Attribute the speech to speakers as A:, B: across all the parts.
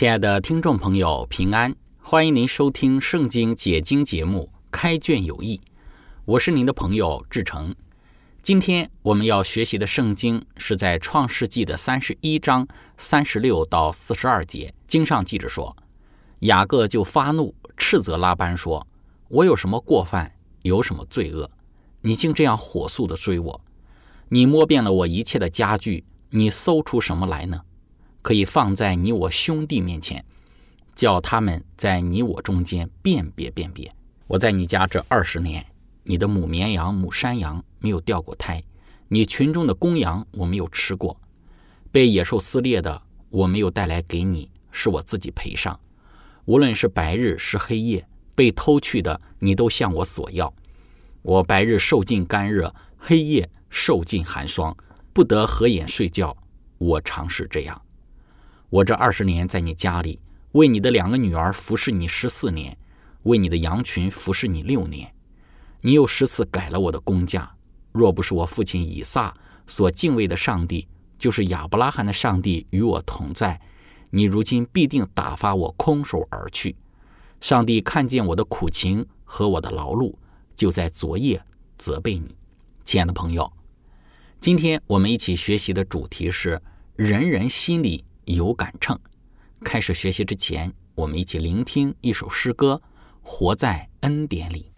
A: 亲爱的听众朋友，平安！欢迎您收听《圣经解经》节目《开卷有益》，我是您的朋友志成。今天我们要学习的圣经是在《创世纪》的三十一章三十六到四十二节。经上记着说，雅各就发怒，斥责拉班说：“我有什么过犯，有什么罪恶？你竟这样火速的追我！你摸遍了我一切的家具，你搜出什么来呢？”可以放在你我兄弟面前，叫他们在你我中间辨别辨别。我在你家这二十年，你的母绵羊、母山羊没有掉过胎，你群中的公羊我没有吃过，被野兽撕裂的我没有带来给你，是我自己赔上。无论是白日是黑夜，被偷去的你都向我索要。我白日受尽干热，黑夜受尽寒霜，不得合眼睡觉。我常是这样。我这二十年在你家里，为你的两个女儿服侍你十四年，为你的羊群服侍你六年，你又十次改了我的工价。若不是我父亲以撒所敬畏的上帝，就是亚伯拉罕的上帝与我同在，你如今必定打发我空手而去。上帝看见我的苦情和我的劳碌，就在昨夜责备你，亲爱的朋友。今天我们一起学习的主题是人人心里。有杆秤。开始学习之前，我们一起聆听一首诗歌《活在恩典里》。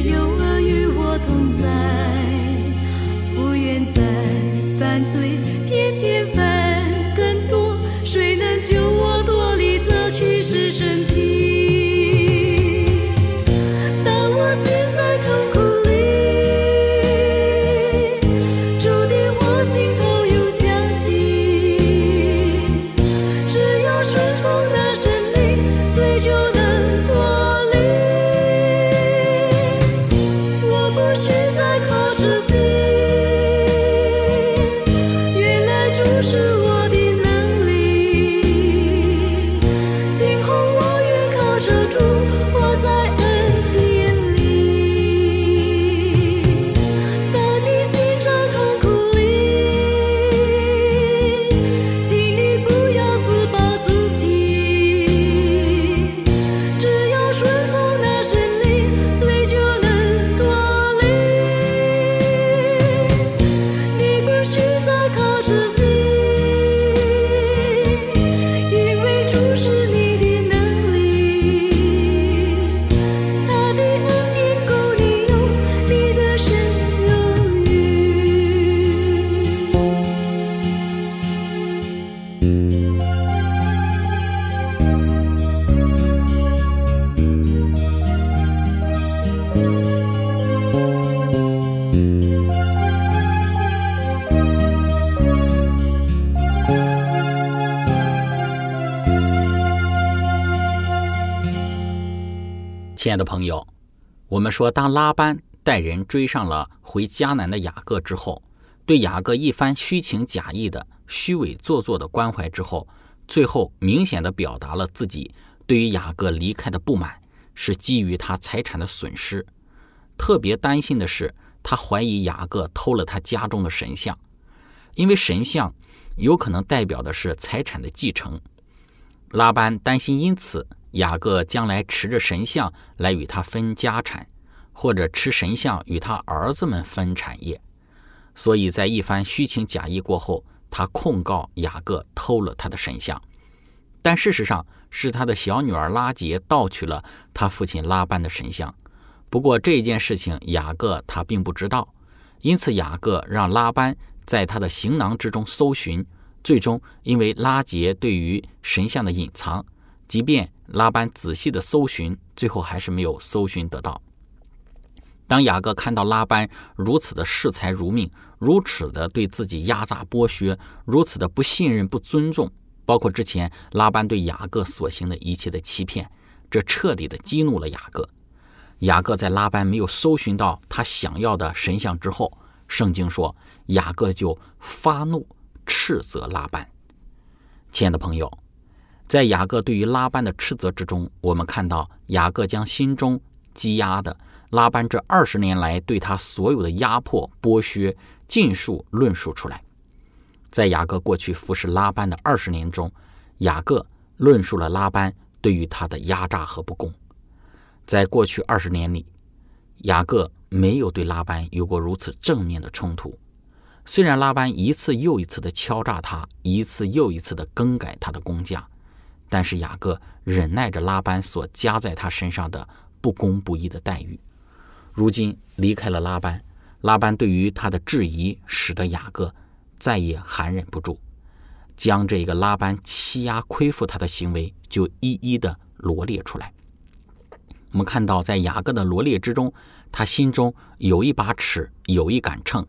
B: 有恶与我同在，不愿再犯罪。
C: 亲爱的朋友，我们说，当拉班带人追上了回迦南的雅各之后，对雅各一番虚情假意的、虚伪做作的关怀之后，最后明显的表达了自己对于雅各离开的不满，是基于他财产的损失。特别担心的是，他怀疑雅各偷了他家中的神像，因为神像有可能代表的是财产的继承。拉班担心，因此。雅各将来持着神像来与他分家产，或者持神像与他儿子们分产业，所以在一番虚情假意过后，他控告雅各偷了他的神像。但事实上是他的小女儿拉杰盗取了他父亲拉班的神像。不过这件事情雅各他并不知道，因此雅各让拉班在他的行囊之中搜寻，最终因为拉杰对于神像的隐藏，即便。拉班仔细的搜寻，最后还是没有搜寻得到。当雅各看到拉班如此的视财如命，如此的对自己压榨剥削，如此的不信任、不尊重，包括之前拉班对雅各所行的一切的欺骗，这彻底的激怒了雅各。雅各在拉班没有搜寻到他想要的神像之后，圣经说雅各就发怒斥责拉班。亲爱的朋友。在雅各对于拉班的斥责之中，我们看到雅各将心中积压的拉班这二十年来对他所有的压迫、剥削尽数论述出来。在雅各过去服侍拉班的二十年中，雅各论述了拉班对于他的压榨和不公。在过去二十年里，雅各没有对拉班有过如此正面的冲突。虽然拉班一次又一次的敲诈他，一次又一次的更改他的工价。但是雅各忍耐着拉班所加在他身上的不公不义的待遇，如今离开了拉班，拉班对于他的质疑使得雅各再也含忍不住，将这个拉班欺压亏负他的行为就一一的罗列出来。我们看到，在雅各的罗列之中，他心中有一把尺，有一杆秤。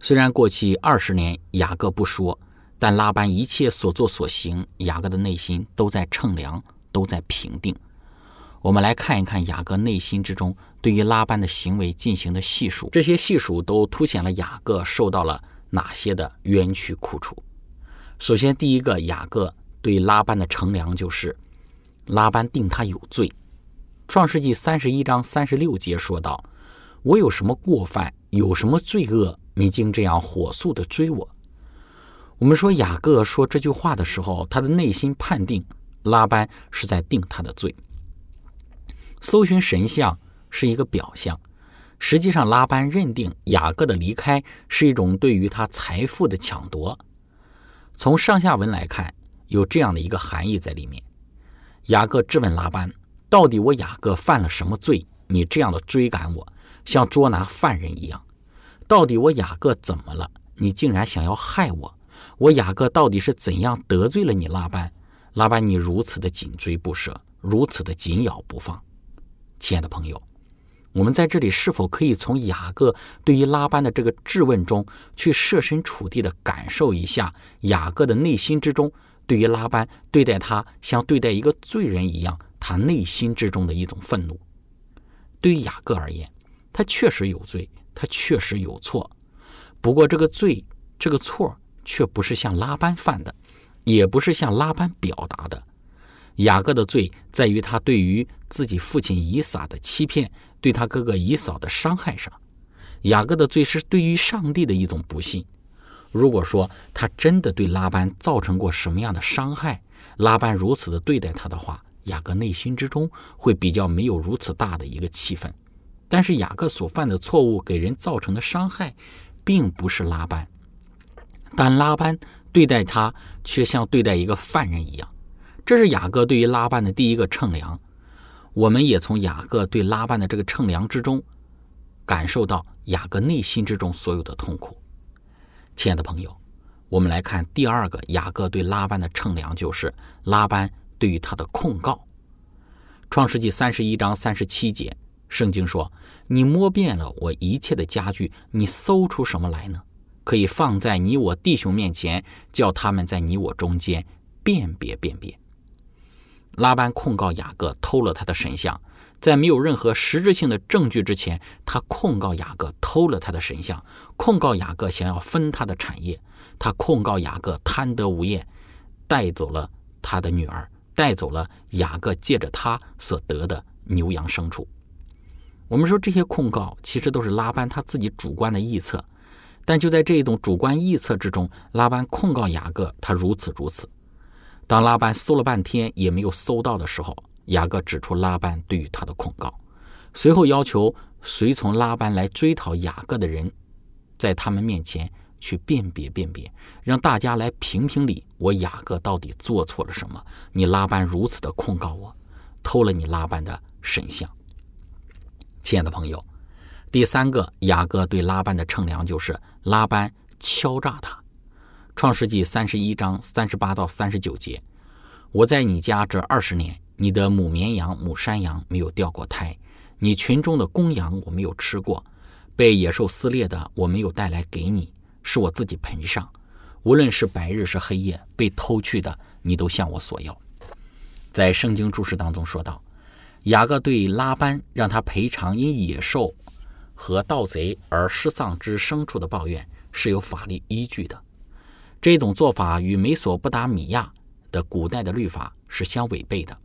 C: 虽然过去二十年雅各不说。但拉班一切所作所行，雅各的内心都在称量，都在评定。我们来看一看雅各内心之中对于拉班的行为进行的细数，这些细数都凸显了雅各受到了哪些的冤屈苦楚。首先，第一个，雅各对拉班的称量就是拉班定他有罪。创世纪三十一章三十六节说道：“我有什么过犯，有什么罪恶，你竟这样火速的追我？”我们说雅各说这句话的时候，他的内心判定拉班是在定他的罪。搜寻神像是一个表象，实际上拉班认定雅各的离开是一种对于他财富的抢夺。从上下文来看，有这样的一个含义在里面。雅各质问拉班：“到底我雅各犯了什么罪？你这样的追赶我，像捉拿犯人一样？到底我雅各怎么了？你竟然想要害我？”我雅各到底是怎样得罪了你拉班？拉班，你如此的紧追不舍，如此的紧咬不放。亲爱的朋友，我们在这里是否可以从雅各对于拉班的这个质问中，去设身处地的感受一下雅各的内心之中，对于拉班对待他像对待一个罪人一样，他内心之中的一种愤怒。对于雅各而言，他确实有罪，他确实有错。不过这个罪，这个错。却不是像拉班犯的，也不是像拉班表达的。雅各的罪在于他对于自己父亲以撒的欺骗，对他哥哥以扫的伤害上。雅各的罪是对于上帝的一种不信。如果说他真的对拉班造成过什么样的伤害，拉班如此的对待他的话，雅各内心之中会比较没有如此大的一个气愤。但是雅各所犯的错误给人造成的伤害，并不是拉班。但拉班对待他却像对待一个犯人一样，这是雅各对于拉班的第一个称量。我们也从雅各对拉班的这个称量之中，感受到雅各内心之中所有的痛苦。亲爱的朋友，我们来看第二个雅各对拉班的称量，就是拉班对于他的控告。创世纪三十一章三十七节，圣经说：“你摸遍了我一切的家具，你搜出什么来呢？”可以放在你我弟兄面前，叫他们在你我中间辨别辨别。拉班控告雅各偷了他的神像，在没有任何实质性的证据之前，他控告雅各偷了他的神像，控告雅各想要分他的产业，他控告雅各贪得无厌，带走了他的女儿，带走了雅各借着他所得的牛羊牲畜。我们说这些控告其实都是拉班他自己主观的臆测，但就在这一种主观臆测之中，拉班控告雅各他如此如此。当拉班搜了半天也没有搜到的时候，雅各指出拉班对于他的控告，随后要求随从拉班来追讨雅各的人，在他们面前去辨别辨别，让大家来评评理，我雅各到底做错了什么？你拉班如此的控告我，偷了你拉班的神像。亲爱的朋友，第三个雅各对拉班的称量就是拉班敲诈他。创世纪三十一章三十八到三十九节：我在你家这二十年，你的母绵羊、母山羊没有掉过胎，你群中的公羊我没有吃过，被野兽撕裂的我没有带来给你，是我自己赔上。无论是白日是黑夜，被偷去的你都向我索要。在圣经注释当中说道。雅各对拉班让他赔偿因野兽和盗贼而失丧之牲畜的抱怨是有法律依据的。这种做法与美索不达米亚的古代的律法是相违背的，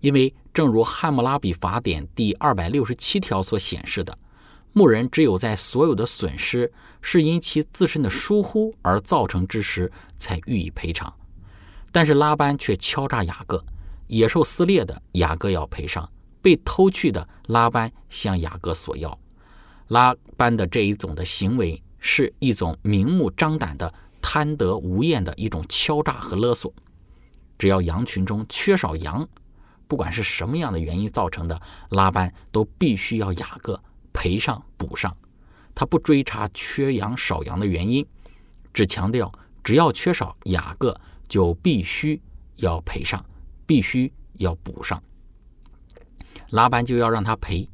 C: 因为正如汉谟拉比法典第二百六十七条所显示的，牧人只有在所有的损失是因其自身的疏忽而造成之时才予以赔偿。但是拉班却敲诈雅各，野兽撕裂的雅各要赔偿。被偷去的拉班向雅各索要，拉班的这一种的行为是一种明目张胆的贪得无厌的一种敲诈和勒索。只要羊群中缺少羊，不管是什么样的原因造成的，拉班都必须要雅各赔上补上。他不追查缺羊少羊的原因，只强调只要缺少雅各就必须要赔上，必须要补上。拉班就要让他赔，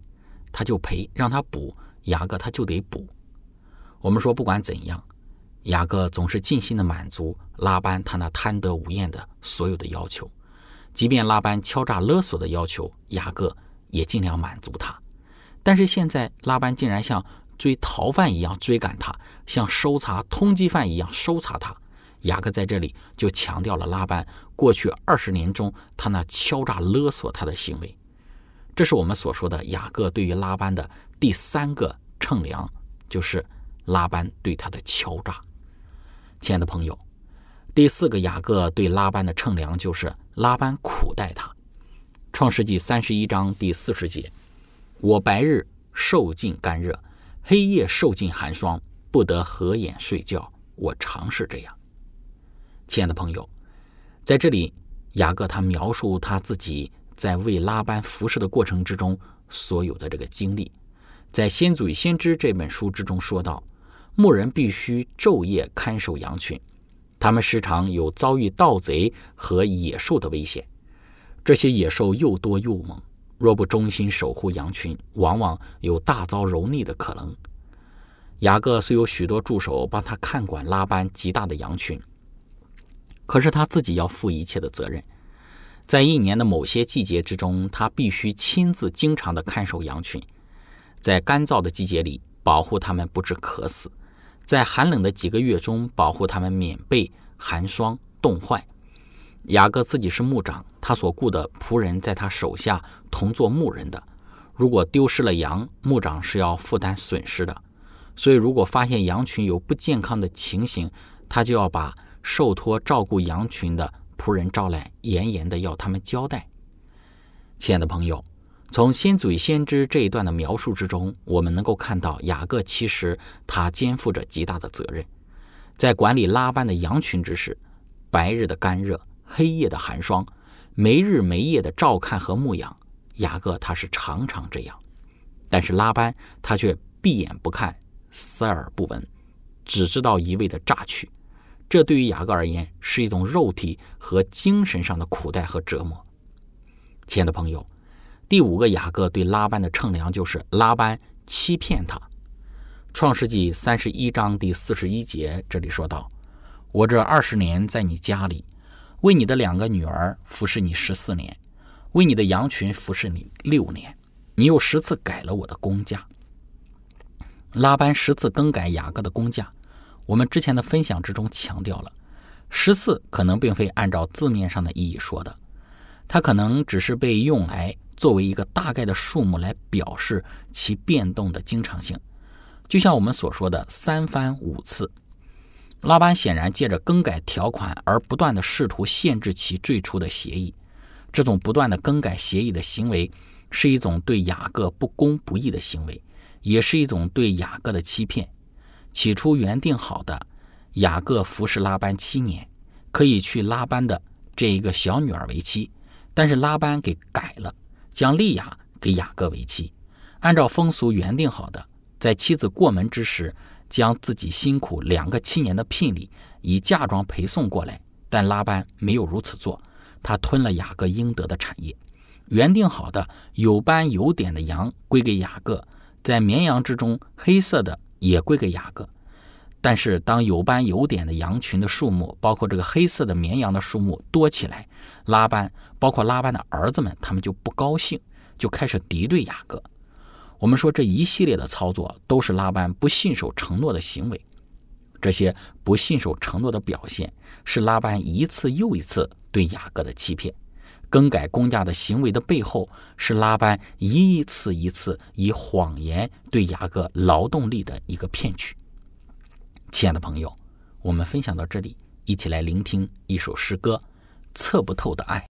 C: 他就赔；让他补，雅各他就得补。我们说，不管怎样，雅各总是尽心的满足拉班他那贪得无厌的所有的要求，即便拉班敲诈勒索的要求，雅各也尽量满足他。但是现在，拉班竟然像追逃犯一样追赶他，像搜查通缉犯一样搜查他。雅各在这里就强调了拉班过去二十年中他那敲诈勒索他的行为。这是我们所说的雅各对于拉班的第三个称量，就是拉班对他的敲诈。亲爱的朋友，第四个雅各对拉班的称量就是拉班苦待他。创世纪三十一章第四十节：“我白日受尽干热，黑夜受尽寒霜，不得合眼睡觉。我常是这样。”亲爱的朋友，在这里雅各他描述他自己。在为拉班服侍的过程之中，所有的这个经历，在《先祖与先知》这本书之中说到，牧人必须昼夜看守羊群，他们时常有遭遇盗贼和野兽的危险。这些野兽又多又猛，若不忠心守护羊群，往往有大遭蹂躏的可能。雅各虽有许多助手帮他看管拉班极大的羊群，可是他自己要负一切的责任。在一年的某些季节之中，他必须亲自经常的看守羊群，在干燥的季节里保护他们不致渴死，在寒冷的几个月中保护他们免被寒霜冻坏。雅各自己是牧长，他所雇的仆人在他手下同做牧人的。如果丢失了羊，牧长是要负担损失的。所以，如果发现羊群有不健康的情形，他就要把受托照顾羊群的。仆人招来，严严的要他们交代。亲爱的朋友，从先祖先知这一段的描述之中，我们能够看到雅各其实他肩负着极大的责任，在管理拉班的羊群之时，白日的干热，黑夜的寒霜，没日没夜的照看和牧养，雅各他是常常这样。但是拉班他却闭眼不看，塞耳不闻，只知道一味的榨取。这对于雅各而言是一种肉体和精神上的苦待和折磨。亲爱的朋友，第五个雅各对拉班的称量就是拉班欺骗他。创世纪三十一章第四十一节这里说道：“我这二十年在你家里，为你的两个女儿服侍你十四年，为你的羊群服侍你六年，你又十次改了我的工价。拉班十次更改雅各的工价，我们之前的分享之中强调了，十四可能并非按照字面上的意义说的，它可能只是被用来作为一个大概的数目来表示其变动的经常性，就像我们所说的三番五次。拉班显然借着更改条款而不断的试图限制其最初的协议，这种不断的更改协议的行为是一种对雅各不公不义的行为。也是一种对雅各的欺骗。起初原定好的，雅各服侍拉班七年，可以娶拉班的这一个小女儿为妻。但是拉班给改了，将利亚给雅各为妻。按照风俗原定好的，在妻子过门之时，将自己辛苦两个七年的聘礼以嫁妆陪送过来。但拉班没有如此做，他吞了雅各应得的产业。原定好的有斑有点的羊归给雅各。在绵羊之中，黑色的也归给雅各。但是，当有斑有点的羊群的数目，包括这个黑色的绵羊的数目多起来，拉班，包括拉班的儿子们，他们就不高兴，就开始敌对雅各。我们说这一系列的操作都是拉班不信守承诺的行为。这些不信守承诺的表现，是拉班一次又一次对雅各的欺骗。更改工价的行为的背后，是拉班一次一次以谎言对雅各劳动力的一个骗取。亲爱的朋友，我们分享到这里，一起来聆听一首诗歌《测不透的爱》。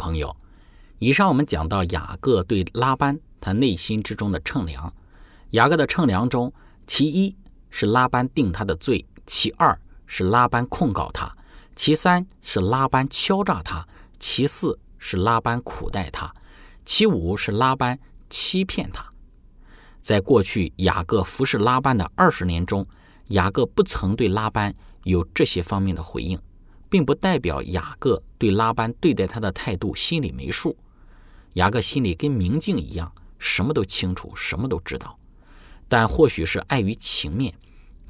C: 朋友，以上我们讲到雅各对拉班他内心之中的称量。雅各的称量中，其一是拉班定他的罪，其二是拉班控告他，其三是拉班敲诈他，其四是拉班苦待他，其五是拉班欺骗他。在过去雅各服侍拉班的二十年中，雅各不曾对拉班有这些方面的回应。并不代表雅各对拉班对待他的态度心里没数。雅各心里跟明镜一样，什么都清楚，什么都知道。但或许是碍于情面，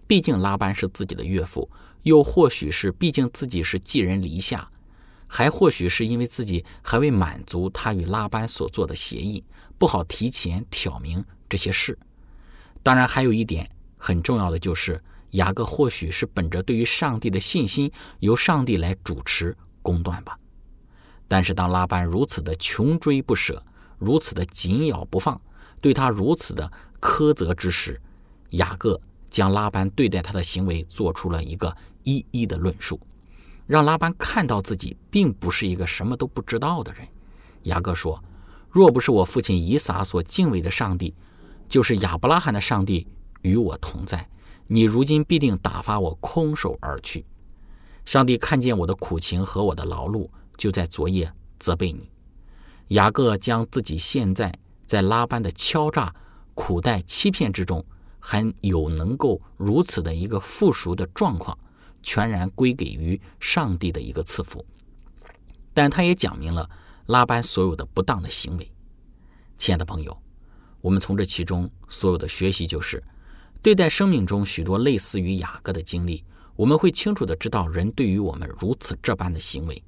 C: 毕竟拉班是自己的岳父，又或许是毕竟自己是寄人篱下，还或许是因为自己还未满足他与拉班所做的协议，不好提前挑明这些事。当然，还有一点很重要的就是。雅各或许是本着对于上帝的信心，由上帝来主持公断吧。但是当拉班如此的穷追不舍，如此的紧咬不放，对他如此的苛责之时，雅各将拉班对待他的行为做出了一个一一的论述，让拉班看到自己并不是一个什么都不知道的人。雅各说：“若不是我父亲以撒所敬畏的上帝，就是亚伯拉罕的上帝与我同在。”你如今必定打发我空手而去。上帝看见我的苦情和我的劳碌，就在昨夜责备你。雅各将自己现在在拉班的敲诈、苦待、欺骗之中，还有能够如此的一个富庶的状况，全然归给于上帝的一个赐福。但他也讲明了拉班所有的不当的行为。亲爱的朋友，我们从这其中所有的学习就是。对待生命中许多类似于雅各的经历，我们会清楚的知道，人对于我们如此这般的行为，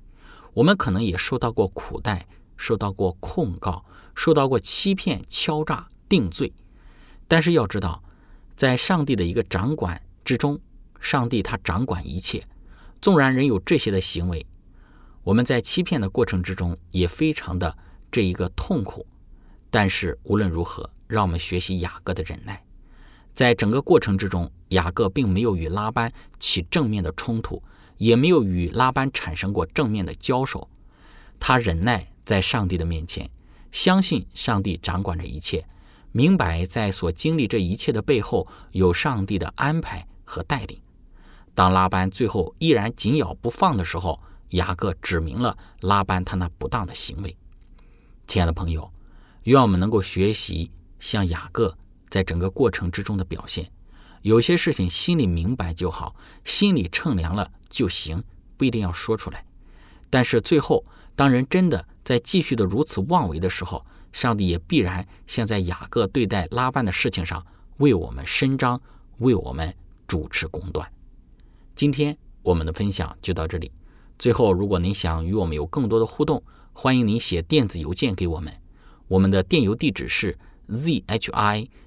C: 我们可能也受到过苦待，受到过控告，受到过欺骗、敲诈、定罪。但是要知道，在上帝的一个掌管之中，上帝他掌管一切。纵然人有这些的行为，我们在欺骗的过程之中也非常的这一个痛苦。但是无论如何，让我们学习雅各的忍耐。在整个过程之中，雅各并没有与拉班起正面的冲突，也没有与拉班产生过正面的交手。他忍耐在上帝的面前，相信上帝掌管着一切，明白在所经历这一切的背后有上帝的安排和带领。当拉班最后依然紧咬不放的时候，雅各指明了拉班他那不当的行为。亲爱的朋友，愿我们能够学习像雅各。在整个过程之中的表现，有些事情心里明白就好，心里称量了就行，不一定要说出来。但是最后，当人真的在继续的如此妄为的时候，上帝也必然像在雅各对待拉班的事情上为我们伸张，为我们主持公断。今天我们的分享就到这里。最后，如果您想与我们有更多的互动，欢迎您写电子邮件给我们，我们的电邮地址是。z h i